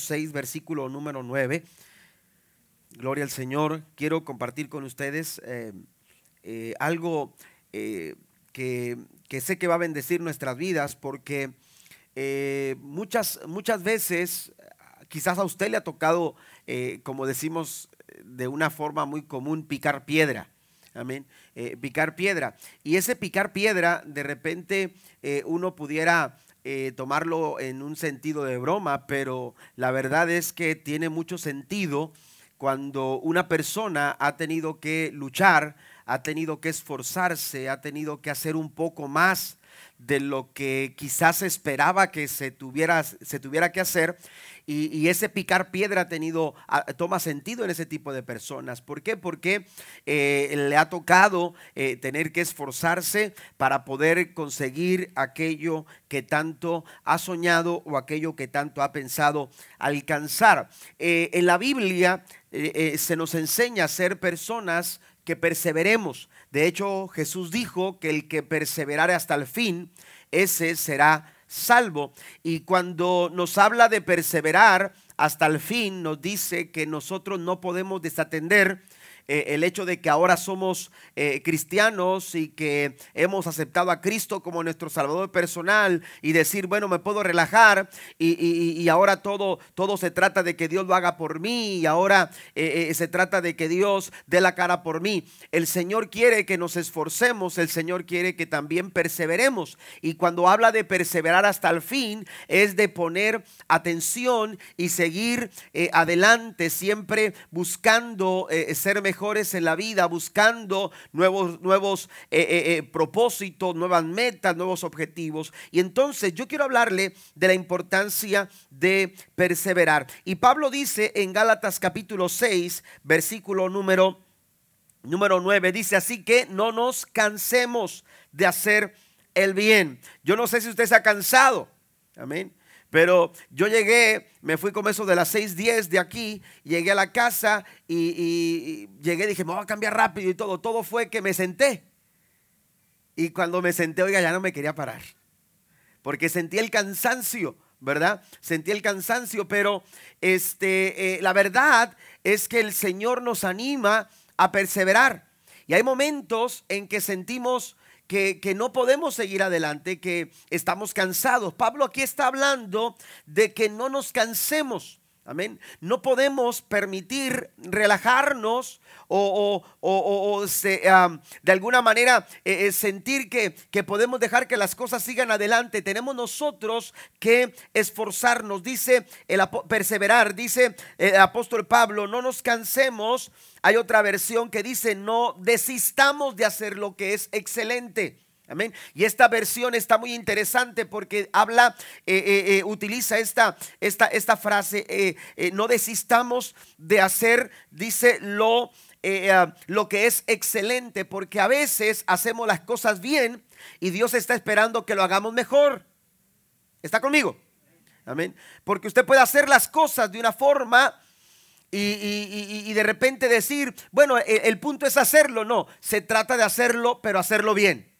6, versículo número 9. Gloria al Señor. Quiero compartir con ustedes eh, eh, algo eh, que, que, sé que va a bendecir nuestras vidas porque muchas, muchas veces quizás a usted le ha tocado, como decimos de una forma muy común, picar piedra. Amén. picar piedra. Y ese picar piedra, de repente uno pudiera eh, tomarlo en un sentido de broma, pero la verdad es que tiene mucho sentido cuando una persona ha tenido que luchar, ha tenido que esforzarse, ha tenido que hacer un poco más de lo que quizás esperaba que se tuviera, se tuviera que hacer y, ese picar piedra ha tenido, toma sentido en ese tipo de personas. ¿Por qué? Porque eh, le ha tocado eh, tener que esforzarse para poder conseguir aquello que tanto ha soñado o aquello que tanto ha pensado alcanzar. Eh, en la Biblia se nos enseña a ser personas que perseveremos. De hecho, Jesús dijo que el que perseverare hasta el fin, ese será salvo. Y cuando nos habla de perseverar hasta el fin, nos dice que nosotros no podemos desatender eh, el hecho de que ahora somos eh, cristianos y que hemos aceptado a Cristo como nuestro Salvador personal y decir, bueno, me puedo relajar y, ahora todo, todo se trata de que Dios lo haga por mí y ahora eh, se trata de que Dios dé la cara por mí. El Señor quiere que nos esforcemos, el Señor quiere que también perseveremos. Y cuando habla de perseverar hasta el fin, es de poner atención y seguir adelante, siempre buscando ser mejor en la vida, buscando nuevos, nuevos eh, eh, eh, propósitos, nuevas metas, nuevos objetivos. Y entonces yo quiero hablarle de la importancia de perseverar. Y Pablo dice en Gálatas capítulo 6, versículo número, número 9, dice así que no nos cansemos de hacer el bien. Yo no sé si usted se ha cansado. Amén. Pero yo llegué, me fui como eso de las 6:10 de aquí, llegué a la casa y, llegué, dije, me voy a cambiar rápido y todo. Todo fue que me senté. Y cuando me senté, oiga, ya no me quería parar. Porque sentí el cansancio, ¿verdad? Sentí el cansancio, pero este, eh, la verdad es que el Señor nos anima a perseverar. Y hay momentos en que sentimos que, no podemos seguir adelante, que estamos cansados. Pablo aquí está hablando de que no nos cansemos. Amén. No podemos permitir relajarnos o, de alguna manera eh, eh, sentir que, que, podemos dejar que las cosas sigan adelante. Tenemos nosotros que esforzarnos, dice el perseverar, dice el apóstol Pablo, no nos cansemos. Hay otra versión que dice, no desistamos de hacer lo que es excelente. Amén. Y esta versión está muy interesante porque habla, eh, eh, eh, utiliza esta, esta, esta frase, no desistamos de hacer, dice, lo, lo que es excelente, porque a veces hacemos las cosas bien y Dios está esperando que lo hagamos mejor. ¿Está conmigo? Amén. Porque usted puede hacer las cosas de una forma y, de repente decir, bueno, el punto es hacerlo. No, se trata de hacerlo, pero hacerlo bien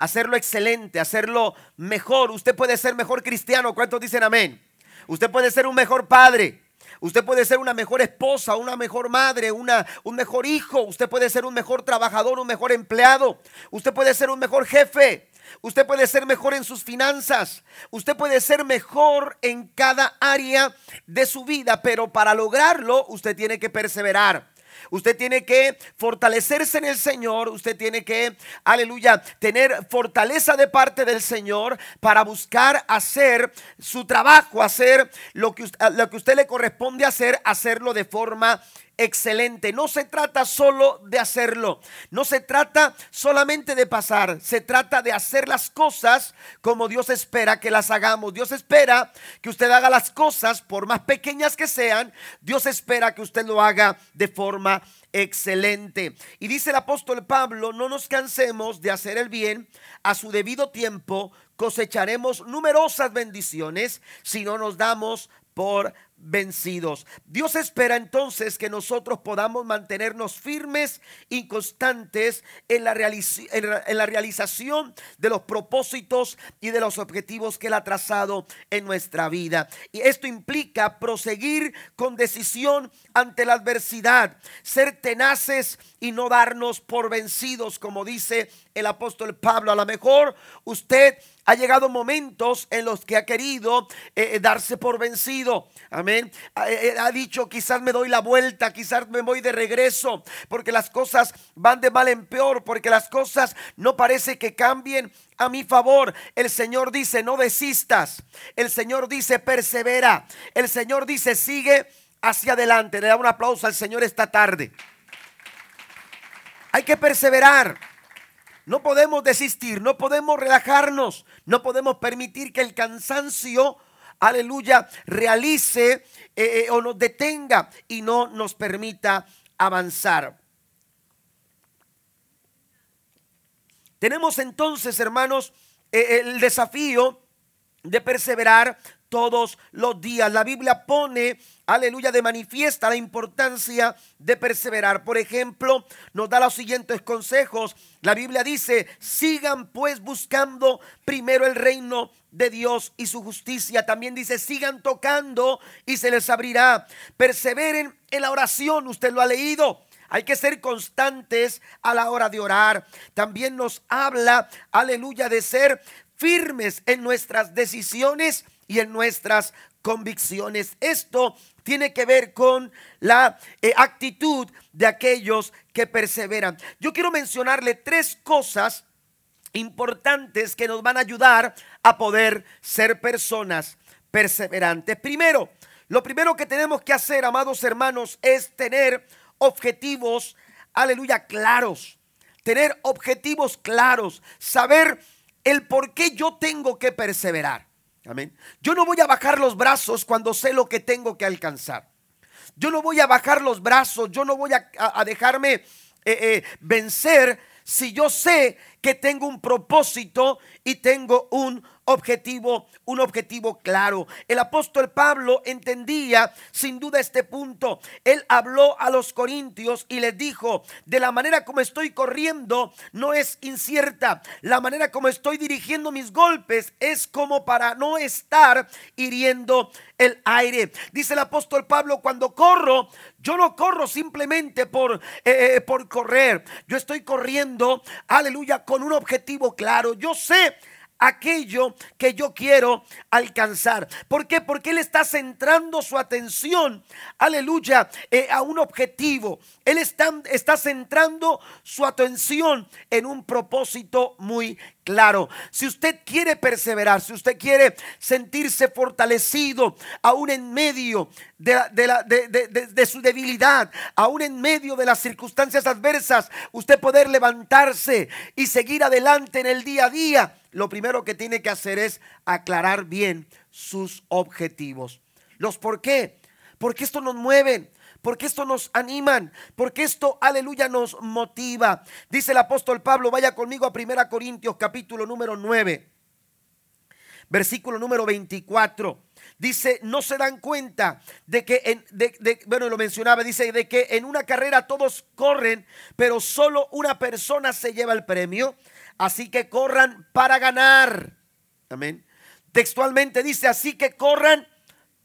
hacerlo excelente, hacerlo mejor. Usted puede ser mejor cristiano. ¿Cuántos dicen amén? Usted puede ser un mejor padre. Usted puede ser una mejor esposa, una mejor madre, una, un mejor hijo. Usted puede ser un mejor trabajador, un mejor empleado. Usted puede ser un mejor jefe. Usted puede ser mejor en sus finanzas. Usted puede ser mejor en cada área de su vida. Pero para lograrlo, usted tiene que perseverar. Usted tiene que fortalecerse en el Señor. Usted tiene que, aleluya, tener fortaleza de parte del Señor para buscar hacer su trabajo, hacer lo que, lo que usted le corresponde hacer, hacerlo de forma excelente. No se trata solo de hacerlo. No se trata solamente de pasar. Se trata de hacer las cosas como Dios espera que las hagamos. Dios espera que usted haga las cosas por más pequeñas que sean. Dios espera que usted lo haga de forma excelente. Y dice el apóstol Pablo, no nos cansemos de hacer el bien a su debido tiempo. Cosecharemos numerosas bendiciones si no nos damos por vencidos. Dios espera entonces que nosotros podamos mantenernos firmes y constantes en la, realización de los propósitos y de los objetivos que Él ha trazado en nuestra vida. Y esto implica proseguir con decisión ante la adversidad, ser tenaces y no darnos por vencidos, como dice el apóstol Pablo. A lo mejor usted ha llegado momentos en los que ha querido eh, eh, darse por vencido. Amén. Eh, ha, dicho, quizás me doy la vuelta, quizás me voy de regreso, porque las cosas van de mal en peor, porque las cosas no parece que cambien a mi favor. El Señor dice, no desistas. El Señor dice, persevera. El Señor dice, sigue hacia adelante. Le da un aplauso al Señor esta tarde. Hay que perseverar. No podemos desistir, no podemos relajarnos, no podemos permitir que el cansancio, aleluya, realice eh, eh, o nos detenga y no nos permita avanzar. Tenemos entonces, hermanos, eh, el desafío de perseverar todos los días. La Biblia pone, aleluya, de manifiesta la importancia de perseverar. Por ejemplo, nos da los siguientes consejos. La Biblia dice, sigan pues buscando primero el reino de Dios y su justicia. También dice, sigan tocando y se les abrirá. Perseveren en la oración, usted lo ha leído. Hay que ser constantes a la hora de orar. También nos habla, aleluya, de ser firmes en nuestras decisiones y en nuestras convicciones. Esto tiene que ver con la eh, actitud de aquellos que perseveran. Yo quiero mencionarle tres cosas importantes que nos van a ayudar a poder ser personas perseverantes. Primero, lo primero que tenemos que hacer, amados hermanos, es tener objetivos, aleluya, claros. Tener objetivos claros, saber el por qué yo tengo que perseverar. Amén. Yo no voy a bajar los brazos cuando sé lo que tengo que alcanzar. Yo no voy a bajar los brazos, yo no voy a, dejarme eh, eh, vencer si yo sé que tengo un propósito y tengo un objetivo, un objetivo claro. El apóstol Pablo entendía sin duda este punto. Él habló a los corintios y les dijo, de la manera como estoy corriendo no es incierta. La manera como estoy dirigiendo mis golpes es como para no estar hiriendo el aire. Dice el apóstol Pablo, cuando corro, yo no corro simplemente por, eh, eh, por correr. Yo estoy corriendo, aleluya, con un objetivo claro. Yo sé aquello que yo quiero alcanzar. ¿Por qué? Porque Él está centrando su atención, aleluya, eh, a un objetivo. Él está, está centrando su atención en un propósito muy claro. Si usted quiere perseverar, si usted quiere sentirse fortalecido, aún en medio de, de, su debilidad, aún en medio de las circunstancias adversas, usted poder levantarse y seguir adelante en el día a día, lo primero que tiene que hacer es aclarar bien sus objetivos. Los por qué. Porque esto nos mueve porque esto nos animan, porque esto, aleluya, nos motiva. Dice el apóstol Pablo, vaya conmigo a 1 Corintios capítulo número 9, versículo número 24. Dice, no se dan cuenta de que, en, bueno, lo mencionaba, dice, de que en una carrera todos corren, pero solo una persona se lleva el premio. Así que corran para ganar. Amén. Textualmente dice, así que corran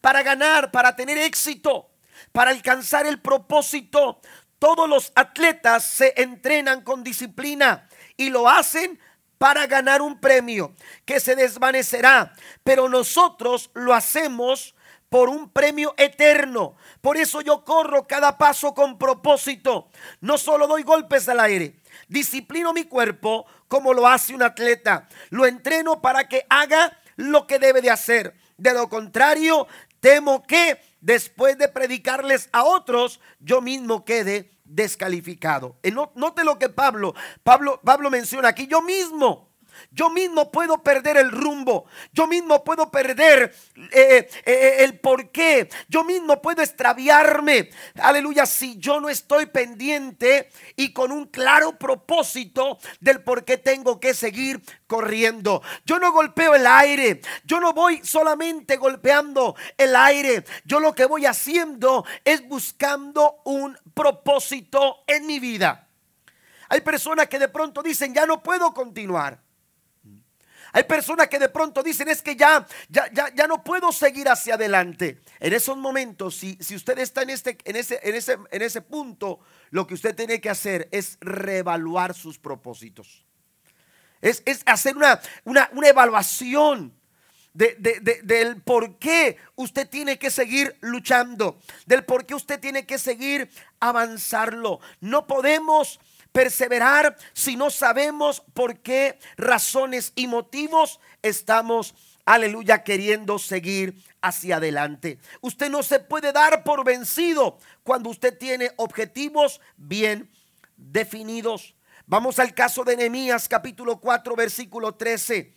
para ganar, para tener éxito para alcanzar el propósito. Todos los atletas se entrenan con disciplina y lo hacen para ganar un premio que se desvanecerá, pero nosotros lo hacemos por un premio eterno. Por eso yo corro cada paso con propósito. No solo doy golpes al aire, disciplino mi cuerpo como lo hace un atleta. Lo entreno para que haga lo que debe de hacer. De lo contrario, temo que después de predicarles a otros, yo mismo quede descalificado. Note lo que Pablo, Pablo, Pablo menciona aquí, yo mismo. Yo mismo puedo perder el rumbo. Yo mismo puedo perder eh, eh, eh, el porqué. Yo mismo puedo extraviarme. Aleluya. Si yo no estoy pendiente y con un claro propósito del por qué tengo que seguir corriendo. Yo no golpeo el aire. Yo no voy solamente golpeando el aire. Yo lo que voy haciendo es buscando un propósito en mi vida. Hay personas que de pronto dicen, ya no puedo continuar. Hay personas que de pronto dicen, es que ya, ya, ya, no puedo seguir hacia adelante. En esos momentos, si, si usted está en, este, en, ese, en, ese, en ese punto, lo que usted tiene que hacer es reevaluar sus propósitos. Es, hacer una, una, evaluación. De, del por qué usted tiene que seguir luchando, del por qué usted tiene que seguir avanzarlo. No podemos perseverar si no sabemos por qué razones y motivos estamos, aleluya, queriendo seguir hacia adelante. Usted no se puede dar por vencido cuando usted tiene objetivos bien definidos. Vamos al caso de Nehemías capítulo 4 versículo 13.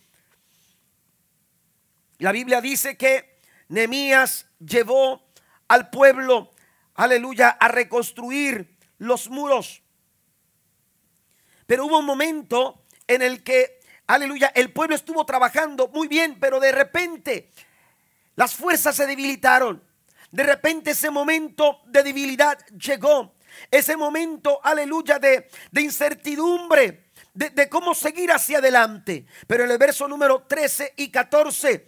La Biblia dice que Nehemías llevó al pueblo, aleluya, a reconstruir los muros. Pero hubo un momento en el que, aleluya, el pueblo estuvo trabajando muy bien, pero de repente las fuerzas se debilitaron. De repente ese momento de debilidad llegó. Ese momento, aleluya, de, incertidumbre, de, de, cómo seguir hacia adelante. Pero en el verso número 13 y 14,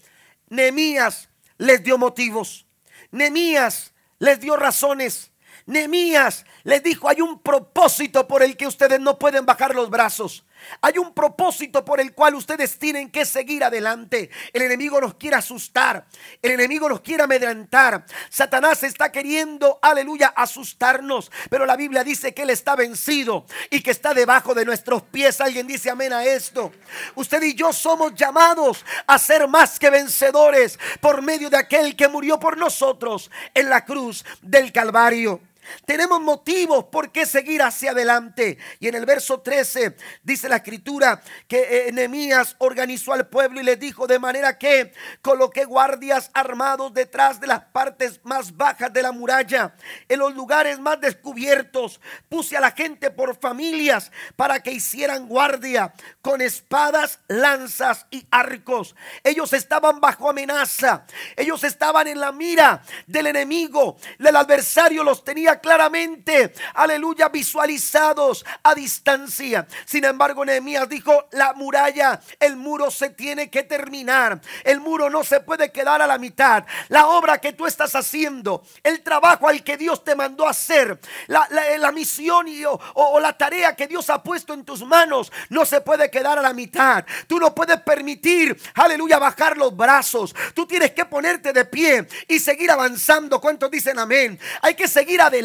Nehemías les dio motivos. Nehemías les dio razones. Nehemías les dijo, hay un propósito por el que ustedes no pueden bajar los brazos. Hay un propósito por el cual ustedes tienen que seguir adelante. El enemigo nos quiere asustar. El enemigo nos quiere amedrentar. Satanás está queriendo, aleluya, asustarnos. Pero la Biblia dice que Él está vencido y que está debajo de nuestros pies. Alguien dice amén a esto. Usted y yo somos llamados a ser más que vencedores por medio de aquel que murió por nosotros en la cruz del Calvario. Tenemos motivos por qué seguir hacia adelante. Y en el verso 13 dice la escritura que Enemías organizó al pueblo y le dijo de manera que coloqué guardias armados detrás de las partes más bajas de la muralla, en los lugares más descubiertos. Puse a la gente por familias para que hicieran guardia con espadas, lanzas y arcos. Ellos estaban bajo amenaza. Ellos estaban en la mira del enemigo. El adversario los tenía claramente, aleluya, visualizados a distancia. Sin embargo, Nehemías dijo, la muralla, el muro se tiene que terminar. El muro no se puede quedar a la mitad. La obra que tú estás haciendo, el trabajo al que Dios te mandó hacer, la, misión y, o, o la tarea que Dios ha puesto en tus manos, no se puede quedar a la mitad. Tú no puedes permitir, aleluya, bajar los brazos. Tú tienes que ponerte de pie y seguir avanzando. ¿Cuántos dicen amén? Hay que seguir adelante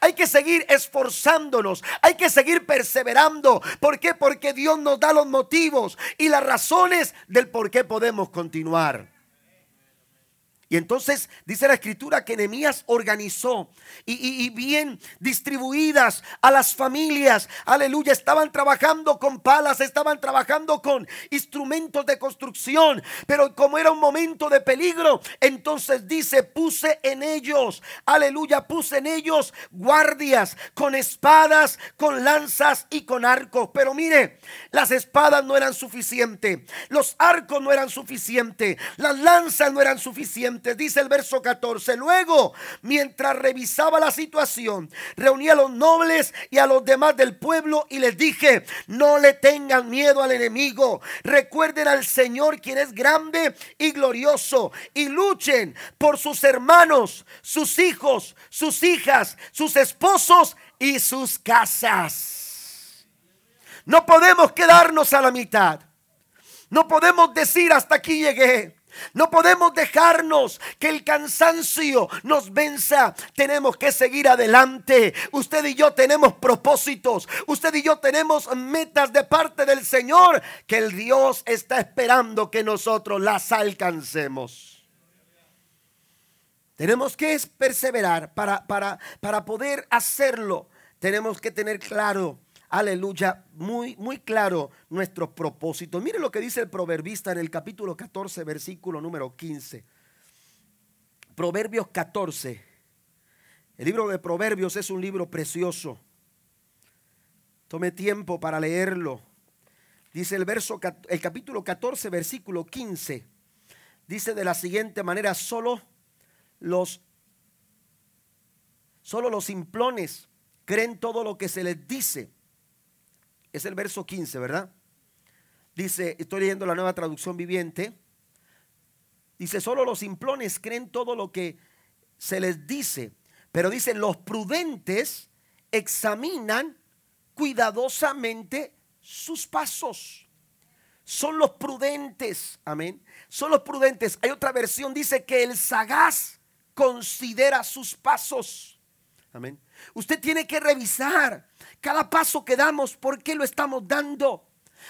hay que seguir esforzándonos. Hay que seguir perseverando. ¿Por qué? Porque Dios nos da los motivos y las razones del por qué podemos continuar. Y entonces dice la escritura que Nehemías organizó y, bien distribuidas a las familias. Aleluya, estaban trabajando con palas, estaban trabajando con instrumentos de construcción. Pero como era un momento de peligro, entonces dice, puse en ellos, aleluya, puse en ellos guardias con espadas, con lanzas y con arcos. Pero mire, las espadas no eran suficientes, los arcos no eran suficientes, las lanzas no eran suficientes dice el verso 14. Luego, mientras revisaba la situación, reuní a los nobles y a los demás del pueblo y les dije, no le tengan miedo al enemigo. Recuerden al Señor quien es grande y glorioso y luchen por sus hermanos, sus hijos, sus hijas, sus esposos y sus casas. No podemos quedarnos a la mitad. No podemos decir hasta aquí llegué. No podemos dejarnos que el cansancio nos venza. Tenemos que seguir adelante. Usted y yo tenemos propósitos. Usted y yo tenemos metas de parte del Señor que el Dios está esperando que nosotros las alcancemos. Tenemos que perseverar para, para, para poder hacerlo. Tenemos que tener claro aleluya, muy, muy claro nuestro propósito. Mire lo que dice el proverbista en el capítulo 14, versículo número 15. Proverbios 14. El libro de Proverbios es un libro precioso. Tome tiempo para leerlo. Dice el verso el capítulo 14 versículo 15. Dice de la siguiente manera, solo los solo los simplones creen todo lo que se les dice. Es el verso 15, ¿verdad? Dice, estoy leyendo la nueva traducción viviente. Dice, solo los simplones creen todo lo que se les dice. Pero dice, los prudentes examinan cuidadosamente sus pasos. Son los prudentes, amén. Son los prudentes. Hay otra versión, dice que el sagaz considera sus pasos. Amén. Usted tiene que revisar cada paso que damos, por qué lo estamos dando.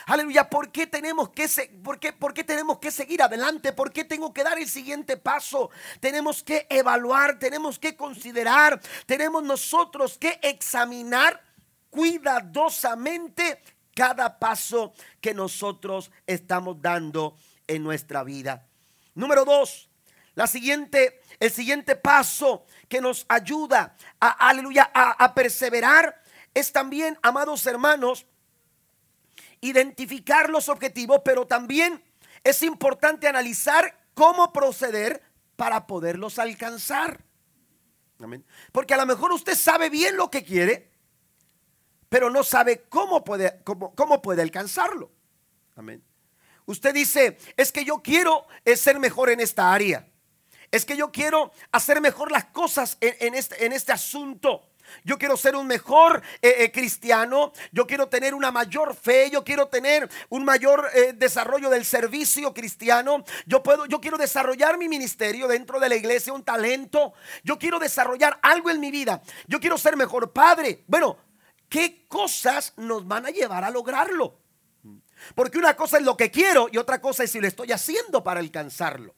Aleluya, ¿por qué, tenemos que, por, qué, ¿por qué tenemos que seguir adelante? ¿Por qué tengo que dar el siguiente paso? Tenemos que evaluar, tenemos que considerar, tenemos nosotros que examinar cuidadosamente cada paso que nosotros estamos dando en nuestra vida. Número dos, la siguiente, el siguiente paso que nos ayuda a, aleluya, a perseverar es también, amados hermanos, identificar los objetivos, pero también es importante analizar cómo proceder para poderlos alcanzar. Porque a lo mejor usted sabe bien lo que quiere, pero no sabe cómo puede, cómo, cómo puede alcanzarlo. Amén. Usted dice, es que yo quiero eh, ser mejor en esta área. Es que yo quiero hacer mejor las cosas en, este, este asunto. Yo quiero ser un mejor eh, eh, cristiano. Yo quiero tener una mayor fe. Yo quiero tener un mayor eh, desarrollo del servicio cristiano. Yo puedo, yo quiero desarrollar mi ministerio dentro de la iglesia, un talento. Yo quiero desarrollar algo en mi vida. Yo quiero ser mejor padre. Bueno, ¿qué cosas nos van a llevar a lograrlo? Porque una cosa es lo que quiero y otra cosa es si lo estoy haciendo para alcanzarlo.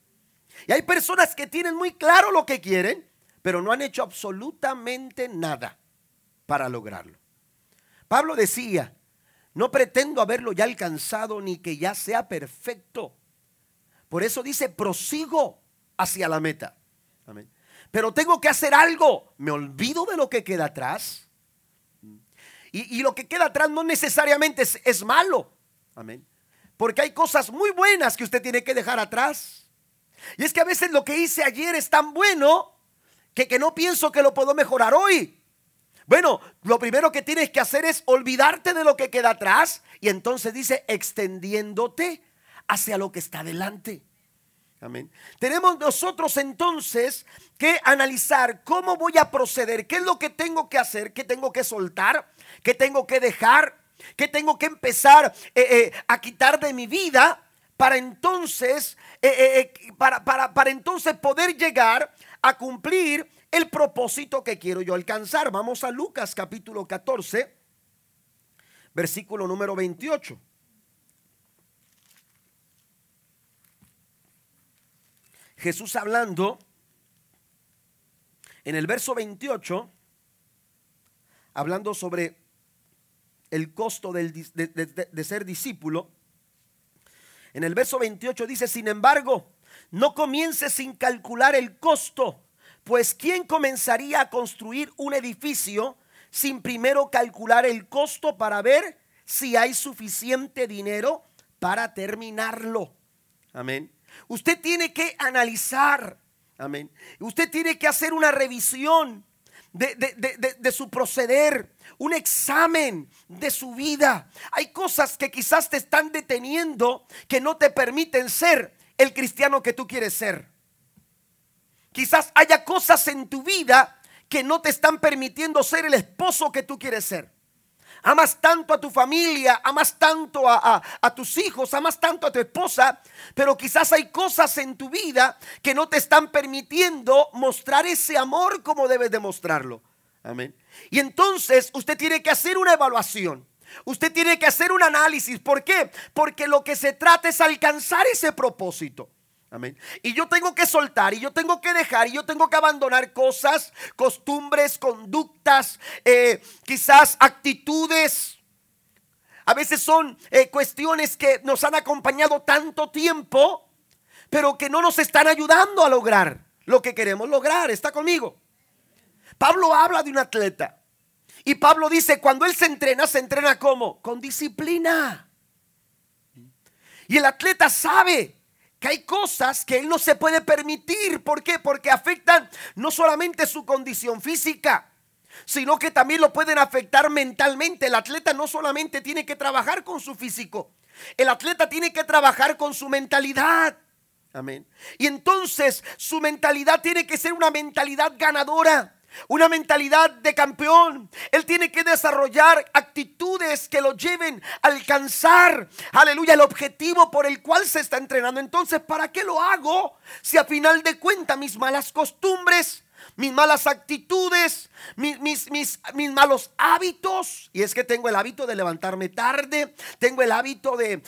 Y hay personas que tienen muy claro lo que quieren, pero no han hecho absolutamente nada para lograrlo. Pablo decía, no pretendo haberlo ya alcanzado ni que ya sea perfecto. Por eso dice, prosigo hacia la meta. Amén. Pero tengo que hacer algo. Me olvido de lo que queda atrás. Y, lo que queda atrás no necesariamente es, es malo. Amén. Porque hay cosas muy buenas que usted tiene que dejar atrás. Y es que a veces lo que hice ayer es tan bueno que, no pienso que lo puedo mejorar hoy. Bueno, lo primero que tienes que hacer es olvidarte de lo que queda atrás y entonces dice extendiéndote hacia lo que está adelante. Amén. Tenemos nosotros entonces que analizar cómo voy a proceder, qué es lo que tengo que hacer, qué tengo que soltar, qué tengo que dejar, qué tengo que empezar eh, eh, a quitar de mi vida para entonces, eh, para, para, para entonces poder llegar a cumplir el propósito que quiero yo alcanzar. Vamos a Lucas capítulo 14, versículo número 28. Jesús hablando en el verso 28, hablando sobre el costo de, de, ser discípulo, en el verso 28 dice, sin embargo, no comience sin calcular el costo, pues ¿quién comenzaría a construir un edificio sin primero calcular el costo para ver si hay suficiente dinero para terminarlo? Amén. Usted tiene que analizar, amén. Usted tiene que hacer una revisión de, de, su proceder, un examen de su vida. Hay cosas que quizás te están deteniendo que no te permiten ser el cristiano que tú quieres ser. Quizás haya cosas en tu vida que no te están permitiendo ser el esposo que tú quieres ser. Amas tanto a tu familia, amas tanto a, tus hijos, amas tanto a tu esposa, pero quizás hay cosas en tu vida que no te están permitiendo mostrar ese amor como debes demostrarlo. Amén. Y entonces usted tiene que hacer una evaluación. Usted tiene que hacer un análisis. ¿Por qué? Porque lo que se trata es alcanzar ese propósito. Amén. Y yo tengo que soltar, y yo tengo que dejar, y yo tengo que abandonar cosas, costumbres, conductas, eh, quizás actitudes A veces son eh, cuestiones que nos han acompañado tanto tiempo, pero que no nos están ayudando a lograr lo que queremos lograr. ¿Está conmigo? Pablo habla de un atleta. Y Pablo dice, cuando él se entrena, se entrena como? Con disciplina. Y el atleta sabe que hay cosas que él no se puede permitir. ¿Por qué? Porque afectan no solamente su condición física, sino que también lo pueden afectar mentalmente. El atleta no solamente tiene que trabajar con su físico, el atleta tiene que trabajar con su mentalidad. Amén. Y entonces su mentalidad tiene que ser una mentalidad ganadora. Una mentalidad de campeón. Él tiene que desarrollar actitudes que lo lleven a alcanzar, aleluya, el objetivo por el cual se está entrenando. Entonces, ¿para qué lo hago si a final de cuentas mis malas costumbres, mis malas actitudes, mis, mis, mis, malos hábitos. Y es que tengo el hábito de levantarme tarde, tengo el hábito de,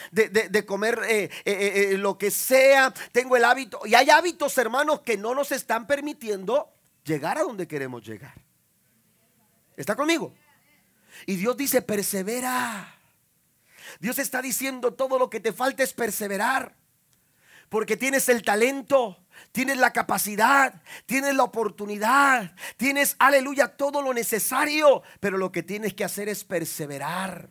comer eh, eh, eh, lo que sea, tengo el hábito. Y hay hábitos, hermanos, que no nos están permitiendo llegar a donde queremos llegar. ¿Está conmigo? Y Dios dice, persevera. Dios está diciendo, todo lo que te falta es perseverar. Porque tienes el talento, tienes la capacidad, tienes la oportunidad, tienes, aleluya, todo lo necesario. Pero lo que tienes que hacer es perseverar.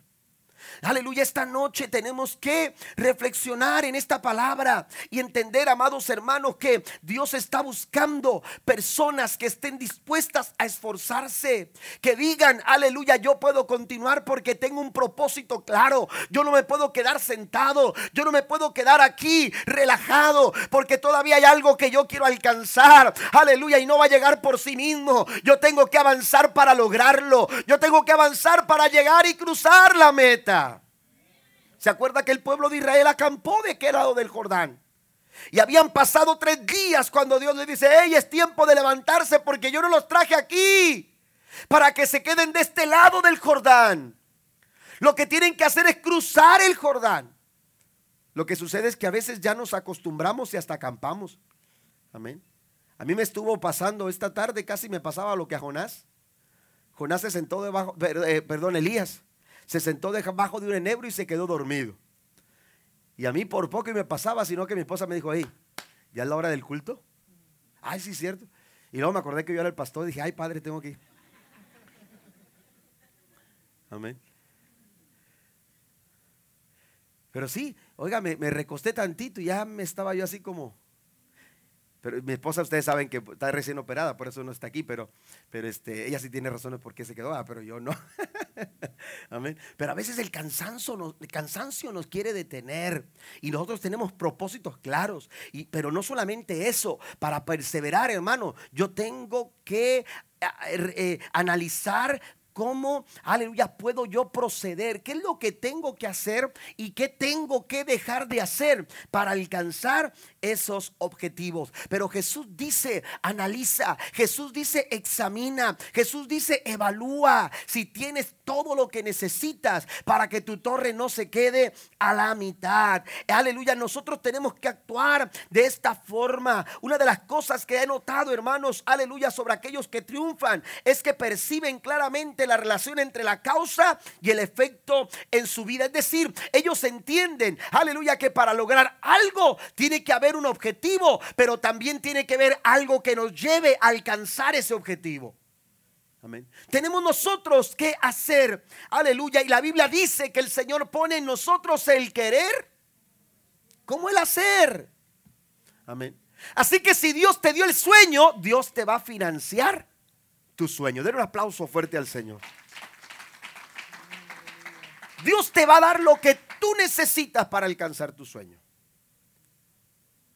Aleluya, esta noche tenemos que reflexionar en esta palabra y entender, amados hermanos, que Dios está buscando personas que estén dispuestas a esforzarse, que digan, aleluya, yo puedo continuar porque tengo un propósito claro, yo no me puedo quedar sentado, yo no me puedo quedar aquí relajado porque todavía hay algo que yo quiero alcanzar, aleluya, y no va a llegar por sí mismo, yo tengo que avanzar para lograrlo, yo tengo que avanzar para llegar y cruzar la meta. ¿Se acuerda que el pueblo de Israel acampó de qué lado del Jordán? Y habían pasado tres días cuando Dios le dice, hey, es tiempo de levantarse porque yo no los traje aquí para que se queden de este lado del Jordán. Lo que tienen que hacer es cruzar el Jordán. Lo que sucede es que a veces ya nos acostumbramos y hasta acampamos. Amén. A mí me estuvo pasando esta tarde, casi me pasaba lo que a Jonás. Jonás se sentó debajo, eh, perdón, Elías se sentó debajo de un enebro y se quedó dormido. Y a mí por poco y me pasaba, sino que mi esposa me dijo, ahí, ¿ya es la hora del culto? Ay, sí, cierto. Y luego me acordé que yo era el pastor y dije, ay, padre, tengo que ir. Amén. Pero sí, oiga, me, me recosté tantito y ya me estaba yo así como, pero mi esposa, ustedes saben que está recién operada, por eso no está aquí, pero, pero este, ella sí tiene razones por qué se quedó, ah, pero yo no. Amén. Pero a veces el cansancio, nos, cansancio nos quiere detener y nosotros tenemos propósitos claros. Y, pero no solamente eso, para perseverar, hermano, yo tengo que eh, eh, analizar ¿Cómo, aleluya, puedo yo proceder? ¿Qué es lo que tengo que hacer y qué tengo que dejar de hacer para alcanzar esos objetivos? Pero Jesús dice, analiza, Jesús dice, examina, Jesús dice, evalúa si tienes todo lo que necesitas para que tu torre no se quede a la mitad. Aleluya, nosotros tenemos que actuar de esta forma. Una de las cosas que he notado, hermanos, aleluya, sobre aquellos que triunfan es que perciben claramente la relación entre la causa y el efecto en su vida. Es decir, ellos entienden, aleluya, que para lograr algo tiene que haber un objetivo, pero también tiene que haber algo que nos lleve a alcanzar ese objetivo. Amén. Tenemos nosotros que hacer, aleluya, y la Biblia dice que el Señor pone en nosotros el querer como el hacer. Amén. Así que si Dios te dio el sueño, Dios te va a financiar tu sueño. Den un aplauso fuerte al Señor. Dios te va a dar lo que tú necesitas para alcanzar tu sueño.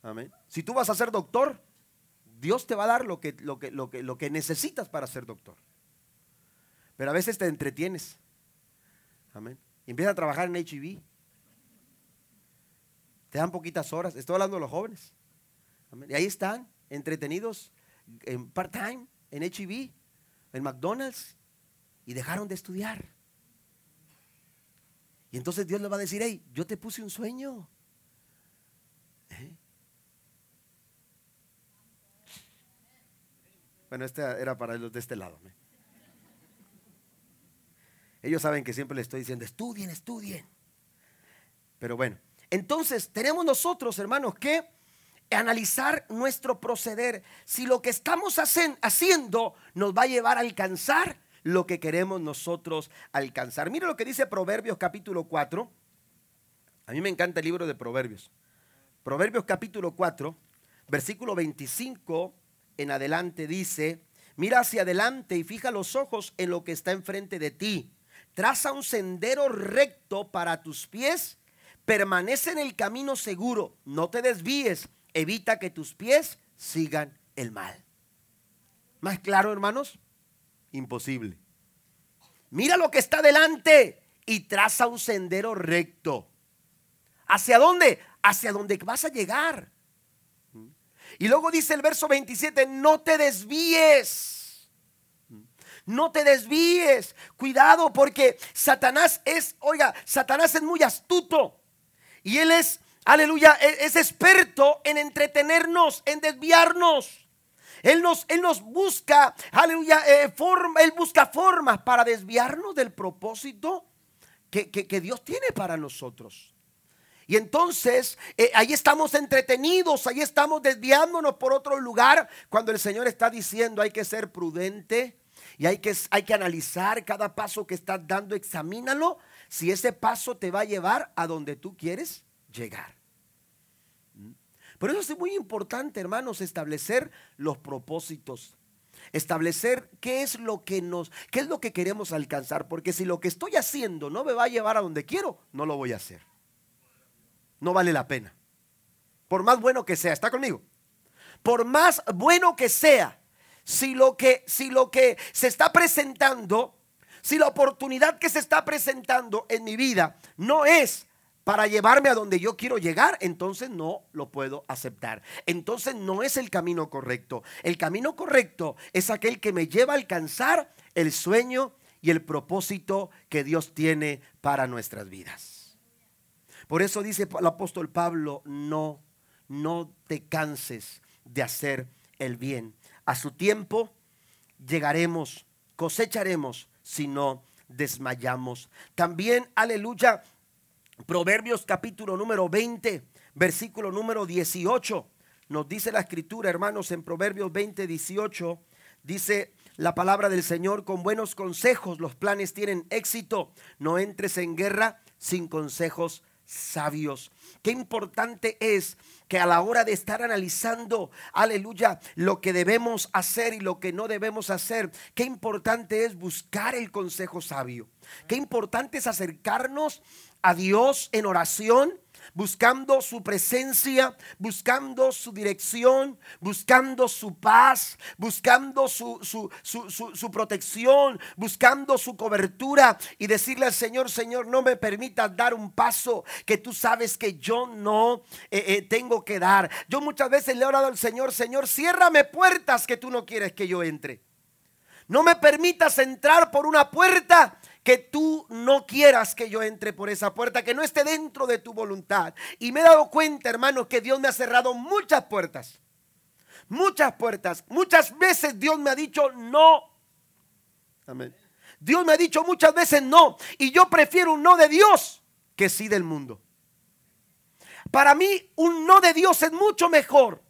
Amén. Si tú vas a ser doctor, Dios te va a dar lo que, lo que, lo que, lo que necesitas para ser doctor. Pero a veces te entretienes. Amén. empieza a trabajar en HIV. Te dan poquitas horas. Estoy hablando de los jóvenes. Y ahí están, entretenidos en part-time, en HIV en McDonald's y dejaron de estudiar. Y entonces Dios le va a decir, hey, yo te puse un sueño. ¿Eh? Bueno, este era para los de este lado. Ellos saben que siempre les estoy diciendo, estudien, estudien. Pero bueno, entonces tenemos nosotros, hermanos, que analizar nuestro proceder. Si lo que estamos haciendo nos va a llevar a alcanzar lo que queremos nosotros alcanzar. Mira lo que dice Proverbios capítulo 4. A mí me encanta el libro de Proverbios. Proverbios capítulo 4, versículo 25 en adelante dice, mira hacia adelante y fija los ojos en lo que está enfrente de ti. Traza un sendero recto para tus pies, permanece en el camino seguro, no te desvíes, evita que tus pies sigan el mal. ¿Más claro, hermanos? Imposible. Mira lo que está delante y traza un sendero recto. ¿Hacia dónde? Hacia donde vas a llegar. Y luego dice el verso 27, no te desvíes. No te desvíes. Cuidado porque Satanás es, oiga, Satanás es muy astuto. Y él es, aleluya, e, es experto en entretenernos, en desviarnos. Él nos, él nos busca, aleluya, eh, forma, Él busca formas para desviarnos del propósito que, que Dios tiene para nosotros. Y entonces eh, ahí estamos entretenidos, ahí estamos desviándonos por otro lugar, cuando el Señor está diciendo hay que ser prudente y hay que, hay que analizar cada paso que estás dando, examínalo, si ese paso te va a llevar a donde tú quieres llegar. Por eso es muy importante, hermanos, establecer los propósitos. Establecer qué es lo que nos, qué es lo que queremos alcanzar, porque si lo que estoy haciendo no me va a llevar a donde quiero, no lo voy a hacer no vale la pena. Por más bueno que sea, ¿está conmigo? Por más bueno que sea, si lo que, si lo que se está presentando, si la oportunidad que se está presentando en mi vida no es para llevarme a donde yo quiero llegar, entonces no lo puedo aceptar. Entonces no es el camino correcto. El camino correcto es aquel que me lleva a alcanzar el sueño y el propósito que Dios tiene para nuestras vidas. Por eso dice el apóstol Pablo, no, no te canses de hacer el bien. A su tiempo llegaremos, cosecharemos si no desmayamos. También, aleluya, Proverbios capítulo número 20, versículo número 18. Nos dice la escritura, hermanos, en Proverbios 20, 18, dice la palabra del Señor, con buenos consejos los planes tienen éxito. No entres en guerra sin consejos sabios. Qué importante es que a la hora de estar analizando, aleluya, lo que debemos hacer y lo que no debemos hacer, qué importante es buscar el consejo sabio. Qué importante es acercarnos a Dios en oración buscando su presencia, buscando su dirección, buscando su paz, buscando su, su, protección, buscando su cobertura y decirle al Señor, Señor, no me permitas dar un paso que tú sabes que yo no eh, eh, tengo que dar. Yo muchas veces le he orado al Señor, Señor, ciérrame puertas que tú no quieres que yo entre. No me permitas entrar por una puerta que tú no quieras que yo entre por esa puerta, que no esté dentro de tu voluntad. Y me he dado cuenta, hermano, que Dios me ha cerrado muchas puertas. Muchas puertas. Muchas veces Dios me ha dicho no. Amén. Dios me ha dicho muchas veces no. Y yo prefiero un no de Dios que sí del mundo. Para mí un no de Dios es mucho mejor.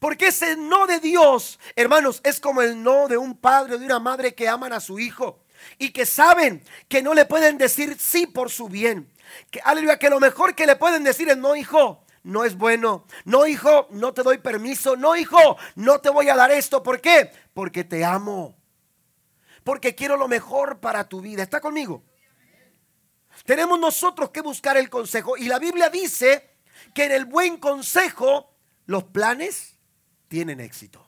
Porque ese no de Dios, hermanos, es como el no de un padre o de una madre que aman a su hijo y que saben que no le pueden decir sí por su bien. Que, aleluya, que lo mejor que le pueden decir es no, hijo, no es bueno. No, hijo, no te doy permiso. No, hijo, no te voy a dar esto. ¿Por qué? Porque te amo. Porque quiero lo mejor para tu vida. ¿Está conmigo? Tenemos nosotros que buscar el consejo. Y la Biblia dice que en el buen consejo los planes tienen éxito.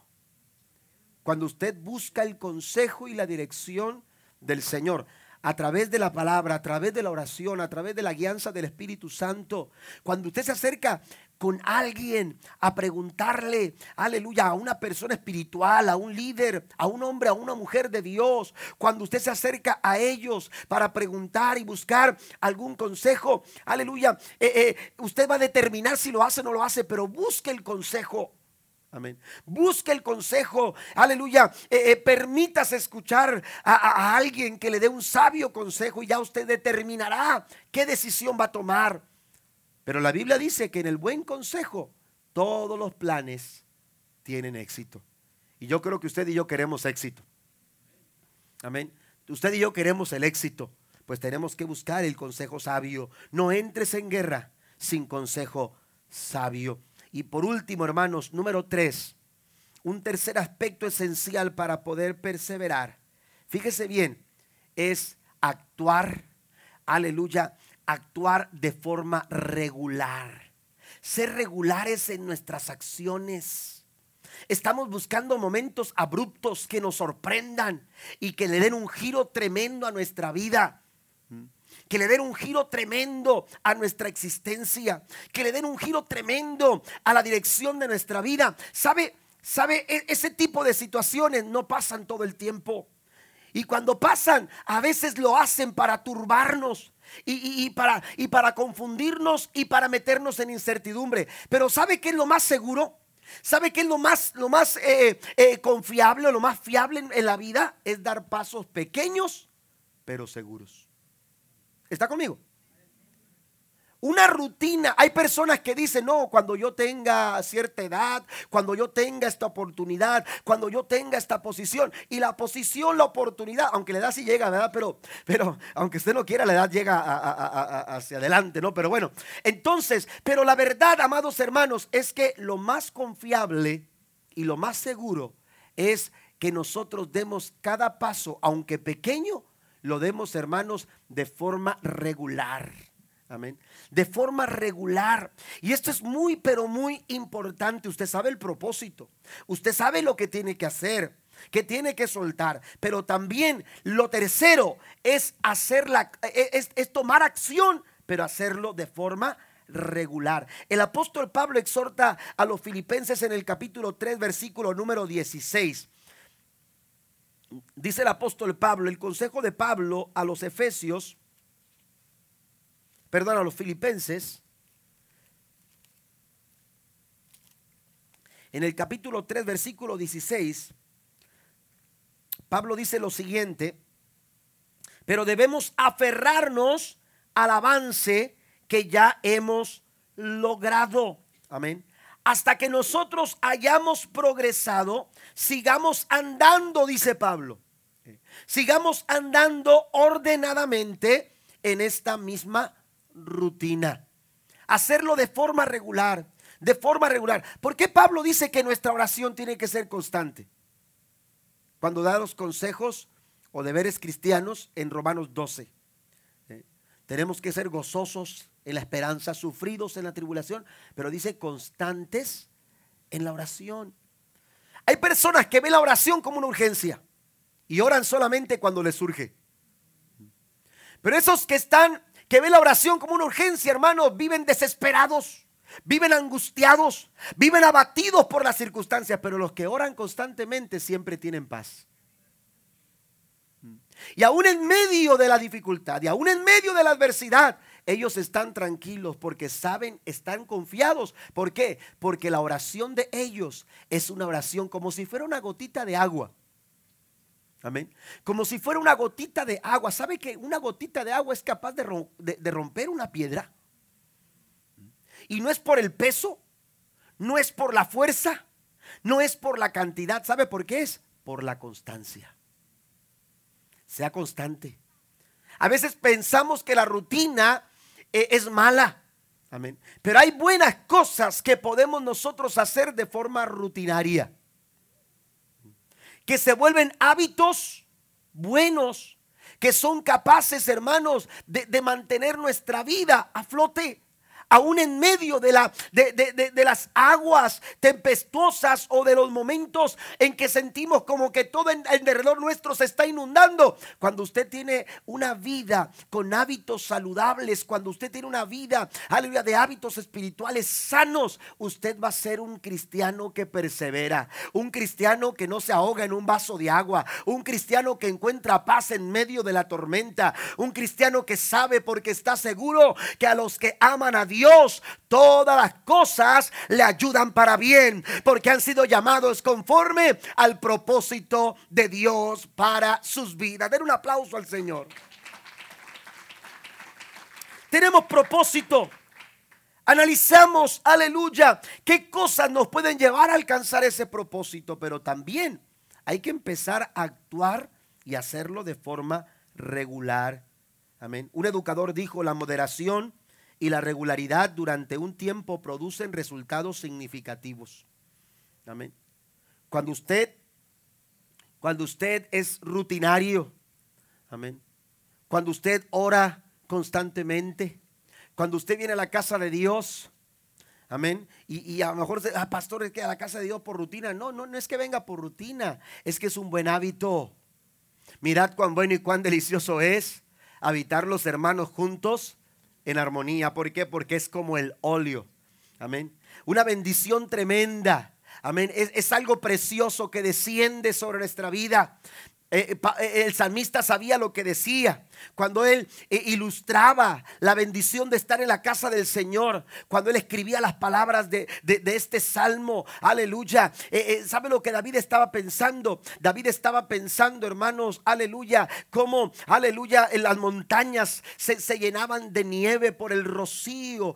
Cuando usted busca el consejo y la dirección del Señor a través de la palabra, a través de la oración, a través de la guianza del Espíritu Santo. Cuando usted se acerca con alguien a preguntarle, aleluya, a una persona espiritual, a un líder, a un hombre, a una mujer de Dios, cuando usted se acerca a ellos para preguntar y buscar algún consejo, aleluya, eh, eh, usted va a determinar si lo hace o no lo hace, pero busque el consejo Amén. Busque el consejo, aleluya. Eh, eh, permítase escuchar a, a alguien que le dé un sabio consejo y ya usted determinará qué decisión va a tomar. Pero la Biblia dice que en el buen consejo todos los planes tienen éxito. Y yo creo que usted y yo queremos éxito. Amén. Usted y yo queremos el éxito. Pues tenemos que buscar el consejo sabio. No entres en guerra sin consejo sabio. Y por último, hermanos, número tres, un tercer aspecto esencial para poder perseverar. Fíjese bien, es actuar, aleluya, actuar de forma regular. Ser regulares en nuestras acciones. Estamos buscando momentos abruptos que nos sorprendan y que le den un giro tremendo a nuestra vida que le den un giro tremendo a nuestra existencia, que le den un giro tremendo a la dirección de nuestra vida. ¿Sabe? ¿Sabe? E, ese tipo de situaciones no pasan todo el tiempo. Y cuando pasan, a veces lo hacen para turbarnos. Y, para, y para confundirnos y para meternos en incertidumbre. Pero ¿sabe qué es lo más seguro? ¿Sabe qué es lo más, lo más eh, eh, confiable o lo más fiable en la vida? Es dar pasos pequeños, pero seguros. ¿Está conmigo? Una rutina. Hay personas que dicen, no, cuando yo tenga cierta edad, cuando yo tenga esta oportunidad, cuando yo tenga esta posición. Y la posición, la oportunidad, aunque la edad sí llega, ¿verdad? Pero, pero aunque usted no quiera, la edad llega hacia adelante, ¿no? Pero bueno, entonces, pero la verdad, amados hermanos, es que lo más confiable y lo más seguro es que nosotros demos cada paso, aunque pequeño, lo demos, hermanos, de forma regular. Amén. De forma regular. Y esto es muy, pero muy importante. Usted sabe el propósito. Usted sabe lo que tiene que hacer, que tiene que soltar. Pero también lo tercero es hacerla, e, es, es tomar acción, pero hacerlo de forma regular. El apóstol Pablo exhorta a los filipenses en el capítulo 3, versículo número 16 dice el apóstol Pablo, el consejo de Pablo a los efesios, perdón, a los filipenses, en el capítulo 3, versículo 16, Pablo dice lo siguiente, pero debemos aferrarnos al avance que ya hemos logrado. Amén hasta que nosotros hayamos progresado, sigamos andando, dice Pablo. Sigamos andando ordenadamente en esta misma rutina. Hacerlo de forma regular, de forma regular. ¿Por qué Pablo dice que nuestra oración tiene que ser constante? Cuando da los consejos o deberes cristianos en Romanos 12. Tenemos que ser gozosos en la esperanza, sufridos en la tribulación, pero dice constantes en la oración. Hay personas que ven la oración como una urgencia y oran solamente cuando les surge. Pero esos que están, que ven la oración como una urgencia, hermanos, viven desesperados, viven angustiados, viven abatidos por las circunstancias, pero los que oran constantemente siempre tienen paz. Y aún en medio de la dificultad, y aún en medio de la adversidad, ellos están tranquilos porque saben, están confiados. ¿Por qué? Porque la oración de ellos es una oración como si fuera una gotita de agua. Amén. Como si fuera una gotita de agua. ¿Sabe que una gotita de agua es capaz de, romper una piedra? Y no es por el peso, no es por la fuerza, no es por la cantidad. ¿Sabe por qué es? Por la constancia. Sea constante. A veces pensamos que la rutina e, es mala. Amén. Pero hay buenas cosas que podemos nosotros hacer de forma rutinaria. Que se vuelven hábitos buenos. Que son capaces, hermanos, de, de mantener nuestra vida a flote aún en medio de, la, de, las aguas tempestuosas o de los momentos en que sentimos como que todo en, alrededor nuestro se está inundando. Cuando usted tiene una vida con hábitos saludables, cuando usted tiene una vida, aleluya, de hábitos espirituales sanos, usted va a ser un cristiano que persevera, un cristiano que no se ahoga en un vaso de agua, un cristiano que encuentra paz en medio de la tormenta, un cristiano que sabe porque está seguro que a los que aman a Dios, Dios todas las cosas le ayudan para bien, porque han sido llamados conforme al propósito de Dios para sus vidas. Den un aplauso al Señor. Tenemos propósito. Analizamos, aleluya, qué cosas nos pueden llevar a alcanzar ese propósito, pero también hay que empezar a actuar y hacerlo de forma regular. Amén. Un educador dijo, la moderación y la regularidad durante un tiempo producen resultados significativos. Amén. Cuando usted, cuando usted es rutinario, amén. Cuando usted ora constantemente, cuando usted viene a la casa de Dios, amén, y, a lo mejor, ah, pastor, es que a la casa de Dios por rutina. No, no, no es que venga por rutina, es que es un buen hábito. Mirad cuán bueno y cuán delicioso es habitar los hermanos juntos en armonía. ¿Por qué? Porque es como el óleo. Amén. Una bendición tremenda. Amén. Es, es, algo precioso que desciende sobre nuestra vida. Eh, eh, el salmista sabía lo que decía cuando él eh, ilustraba la bendición de estar en la casa del Señor, cuando él escribía las palabras de, este salmo, aleluya. ¿Sabe lo que David estaba pensando? David estaba pensando, hermanos, aleluya, cómo, aleluya, en las montañas se, llenaban de nieve por el rocío,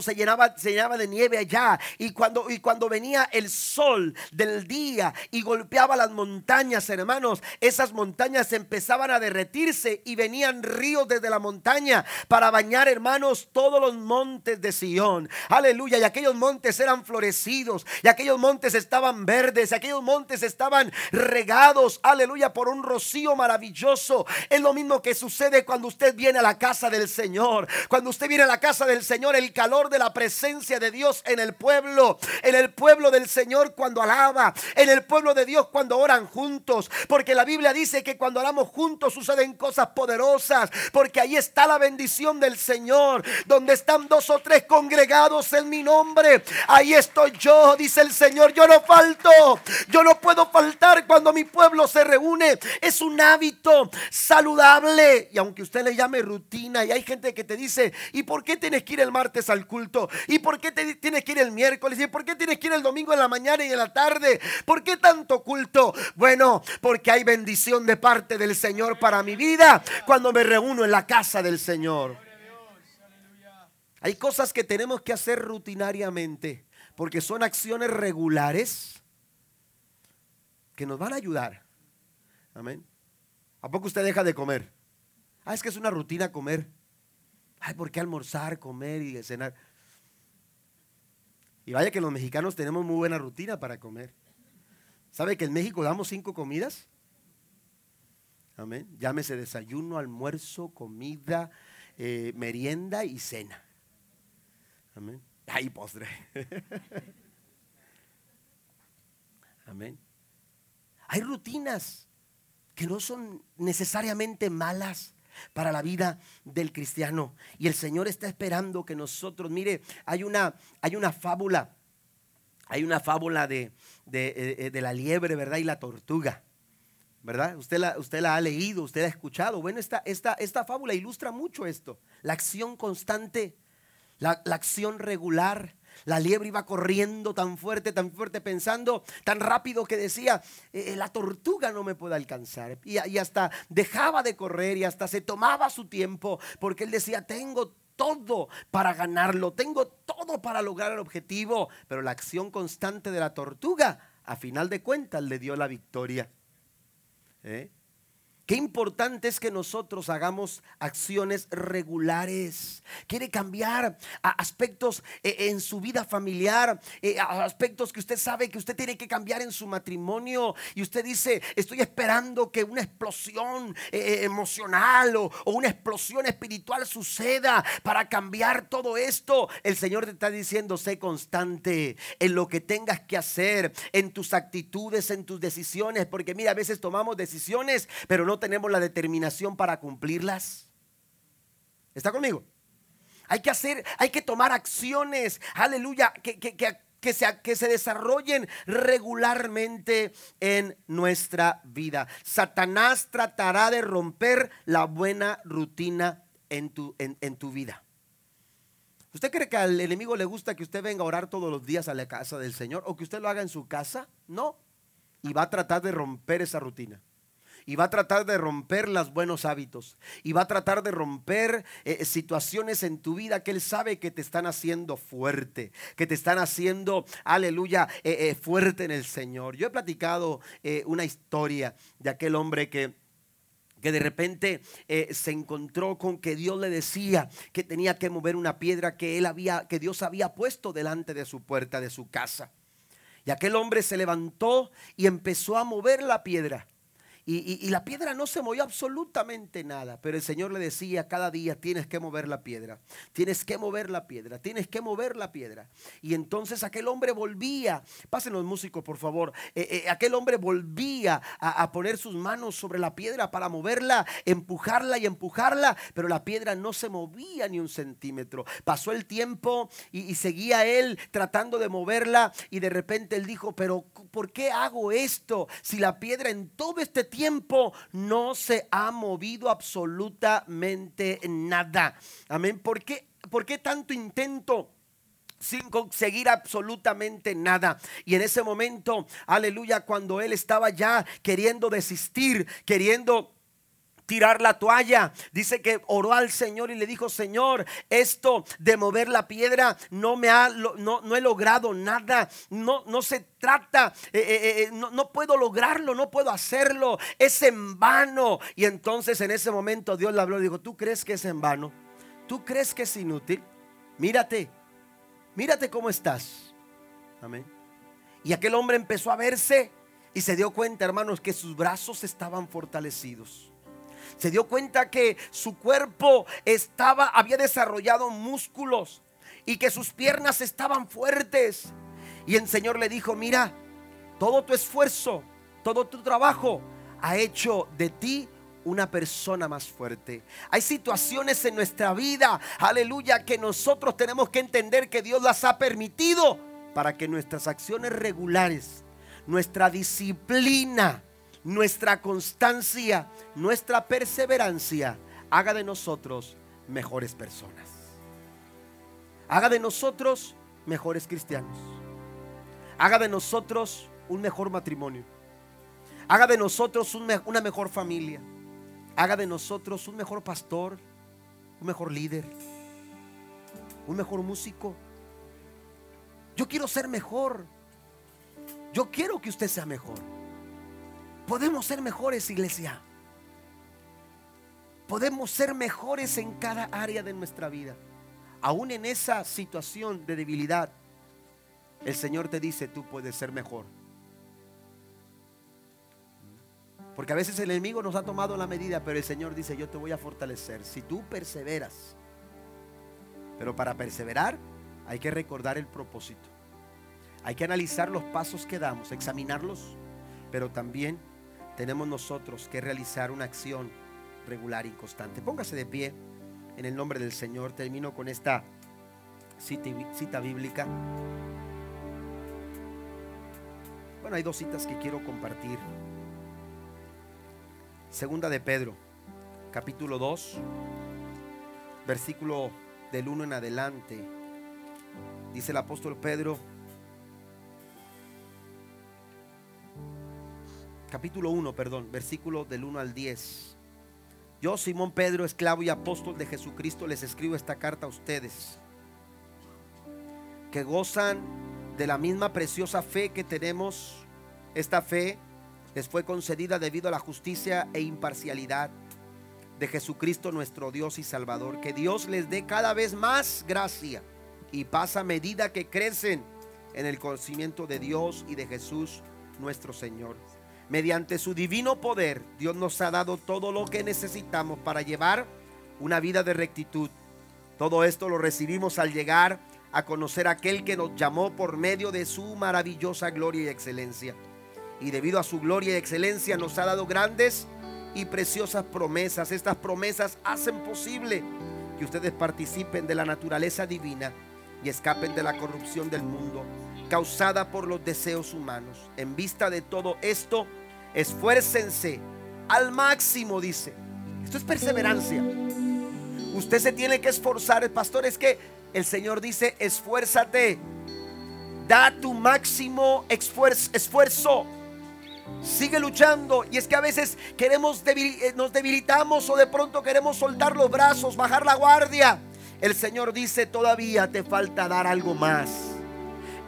se llenaba, se llenaba de nieve allá. Y cuando, y cuando venía el sol del día y golpeaba las montañas, hermanos, esas montañas empezaban a derretirse y venían ríos desde la montaña para bañar, hermanos, todos los montes de Sión. Aleluya. Y aquellos montes eran florecidos, y aquellos montes estaban verdes, y aquellos montes estaban regados, aleluya, por un rocío maravilloso. Es lo mismo que sucede cuando usted viene a la casa del Señor. Cuando usted viene a la casa del Señor, el calor de la presencia de Dios en el pueblo, en el pueblo del Señor cuando alaba, en el pueblo de Dios cuando oran juntos, porque la Biblia dice que cuando oramos juntos suceden cosas poderosas, porque ahí está la bendición del Señor, donde están dos o tres congregados en mi nombre. Ahí estoy yo, dice el Señor, yo no falto, yo no puedo faltar cuando mi pueblo se reúne. Es un hábito saludable y aunque usted le llame rutina y hay gente que te dice, ¿y por qué tienes que ir el martes al culto? ¿Y por qué tienes que ir el miércoles? ¿Y por qué tienes que ir el domingo en la mañana y en la tarde? ¿Por qué tanto culto? Bueno, porque hay bendición de parte del Señor para mi vida cuando me reúno en la casa del Señor. Hay cosas que tenemos que hacer rutinariamente porque son acciones regulares que nos van a ayudar. Amén. ¿A poco usted deja de comer? Ah, es que es una rutina comer. Ay, ¿por qué almorzar, comer y cenar? Y vaya que los mexicanos tenemos muy buena rutina para comer. ¿Sabe que en México damos cinco comidas? Amén. Llámese desayuno, almuerzo, comida, eh, merienda y cena. Amén. Ay, postre. Amén. Hay rutinas que no son necesariamente malas para la vida del cristiano. Y el Señor está esperando que nosotros, mire, hay una, hay una fábula, hay una fábula de, de, eh, de la liebre, ¿verdad? Y la tortuga. ¿Verdad? Usted la, usted la ha leído, usted la ha escuchado. Bueno, esta, esta, esta fábula ilustra mucho esto. La acción constante, la, acción regular. La liebre iba corriendo tan fuerte, tan fuerte, pensando tan rápido que decía, eh, eh, la tortuga no me puede alcanzar. Y hasta dejaba de correr y hasta se tomaba su tiempo, porque él decía, tengo todo para ganarlo, tengo todo para lograr el objetivo. Pero la acción constante de la tortuga, a final de cuentas, le dio la victoria. ¿Eh? Qué importante es que nosotros hagamos acciones regulares. Quiere cambiar aspectos eh, en su vida familiar, eh, aspectos que usted sabe que usted tiene que cambiar en su matrimonio. Y usted dice, estoy esperando que una explosión eh, emocional o, una explosión espiritual suceda para cambiar todo esto. El Señor te está diciendo, sé constante en lo que tengas que hacer, en tus actitudes, en tus decisiones. Porque mira, a veces tomamos decisiones, pero no tenemos la determinación para cumplirlas? ¿Está conmigo? Hay que hacer, hay que tomar acciones, aleluya, que, que, que, se, que se desarrollen regularmente en nuestra vida. Satanás tratará de romper la buena rutina en tu, en, en tu vida. ¿Usted cree que al enemigo le gusta que usted venga a orar todos los días a la casa del Señor o que usted lo haga en su casa? No. Y va a tratar de romper esa rutina y va a tratar de romper los buenos hábitos y va a tratar de romper eh, situaciones en tu vida que Él sabe que te están haciendo fuerte, que te están haciendo, aleluya, eh, eh, fuerte en el Señor. Yo he platicado una historia de aquel hombre que que de repente se encontró con que Dios le decía que tenía que mover una piedra que él había que Dios había puesto delante de su puerta de su casa. Y aquel hombre se levantó y empezó a mover la piedra. Y, la piedra no se movió absolutamente nada, pero el Señor le decía cada día, tienes que mover la piedra, tienes que mover la piedra, tienes que mover la piedra. Y entonces aquel hombre volvía, pasen los músicos por favor, eh, eh, aquel hombre volvía a, poner sus manos sobre la piedra para moverla, empujarla y empujarla, pero la piedra no se movía ni un centímetro. Pasó el tiempo y, y seguía él tratando de moverla y de repente él dijo, pero ¿por qué hago esto si la piedra en todo este tiempo tiempo no se ha movido absolutamente nada. Amén. ¿Por qué, ¿Por qué tanto intento? sin conseguir absolutamente nada. Y en ese momento, aleluya, cuando él estaba ya queriendo desistir, queriendo tirar la toalla. Dice que oró al Señor y le dijo, Señor, esto de mover la piedra no me ha, no, no he logrado nada. No, no se trata, eh, eh, eh, no, no, puedo lograrlo, no puedo hacerlo. Es en vano. Y entonces en ese momento Dios le habló y dijo, ¿tú crees que es en vano? ¿Tú crees que es inútil? Mírate, mírate cómo estás. Amén. Y aquel hombre empezó a verse y se dio cuenta, hermanos, que sus brazos estaban fortalecidos se dio cuenta que su cuerpo estaba, había desarrollado músculos y que sus piernas estaban fuertes. Y el Señor le dijo, mira, todo tu esfuerzo, todo tu trabajo ha hecho de ti una persona más fuerte. Hay situaciones en nuestra vida, aleluya, que nosotros tenemos que entender que Dios las ha permitido para que nuestras acciones regulares, nuestra disciplina, nuestra constancia, nuestra perseverancia haga de nosotros mejores personas. Haga de nosotros mejores cristianos. Haga de nosotros un mejor matrimonio. Haga de nosotros una mejor familia. Haga de nosotros un mejor pastor, un mejor líder, un mejor músico. Yo quiero ser mejor. Yo quiero que usted sea mejor. Podemos ser mejores, iglesia. Podemos ser mejores en cada área de nuestra vida. Aún en esa situación de debilidad, el Señor te dice, tú puedes ser mejor. Porque a veces el enemigo nos ha tomado la medida, pero el Señor dice, yo te voy a fortalecer. Si tú perseveras. Pero para perseverar hay que recordar el propósito. Hay que analizar los pasos que damos, examinarlos, pero también tenemos nosotros que realizar una acción regular y constante. Póngase de pie en el nombre del Señor. Termino con esta cita, bíblica. Bueno, hay dos citas que quiero compartir. Segunda de Pedro, capítulo 2, versículo del 1 en adelante. Dice el apóstol Pedro, capítulo 1, perdón, versículo del 1 al 10. Yo, Simón Pedro, esclavo y apóstol de Jesucristo, les escribo esta carta a ustedes, que gozan de la misma preciosa fe que tenemos. Esta fe les fue concedida debido a la justicia e imparcialidad de Jesucristo nuestro Dios y Salvador. Que Dios les dé cada vez más gracia y paz a medida que crecen en el conocimiento de Dios y de Jesús nuestro Señor. Mediante su divino poder, Dios nos ha dado todo lo que necesitamos para llevar una vida de rectitud. Todo esto lo recibimos al llegar a conocer a aquel que nos llamó por medio de su maravillosa gloria y excelencia. Y debido a su gloria y excelencia nos ha dado grandes y preciosas promesas. Estas promesas hacen posible que ustedes participen de la naturaleza divina y escapen de la corrupción del mundo causada por los deseos humanos. En vista de todo esto, esfuércense al máximo, dice. Esto es perseverancia. Usted se tiene que esforzar. El pastor es que el Señor dice, esfuérzate, da tu máximo esfuerzo. Sigue luchando y es que a veces queremos eh, nos debilitamos o de pronto queremos soltar los brazos, bajar la guardia. El Señor dice, todavía te falta dar algo más.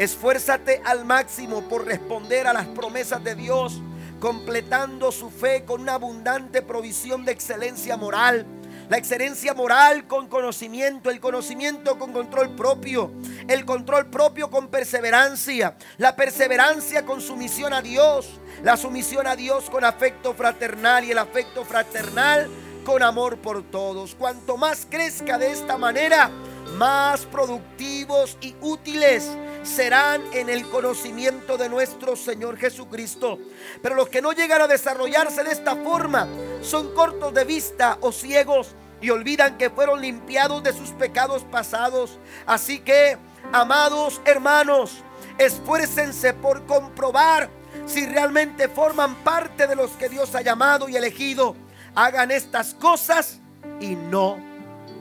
Esfuérzate al máximo por responder a las promesas de Dios, completando su fe con una abundante provisión de excelencia moral la excelencia moral con conocimiento, el conocimiento con control propio, el control propio con perseverancia, la perseverancia con sumisión a Dios, la sumisión a Dios con afecto fraternal y el afecto fraternal con amor por todos. Cuanto más crezca de esta manera, más productivos y útiles serán en el conocimiento de nuestro Señor Jesucristo. Pero los que no llegan a desarrollarse de esta forma son cortos de vista o ciegos y olvidan que fueron limpiados de sus pecados pasados. Así que, amados hermanos, esfuércense por comprobar si realmente forman parte de los que Dios ha llamado y elegido. Hagan estas cosas y no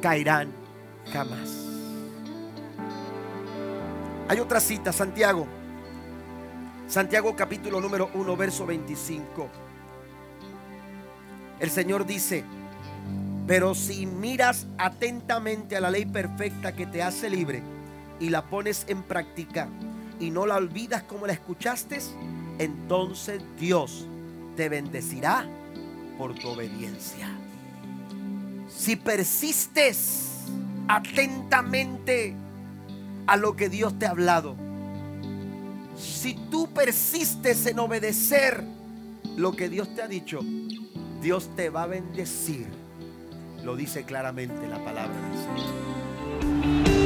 caerán jamás. Hay otra cita, Santiago. Santiago capítulo número 1, verso 25. El Señor dice, pero si miras atentamente a la ley perfecta que te hace libre y la pones en práctica y no la olvidas como la escuchaste, entonces Dios te bendecirá por tu obediencia. Si persistes atentamente a lo que Dios te ha hablado, si tú persistes en obedecer lo que Dios te ha dicho, Dios te va a bendecir lo dice claramente la palabra del Señor.